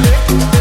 Music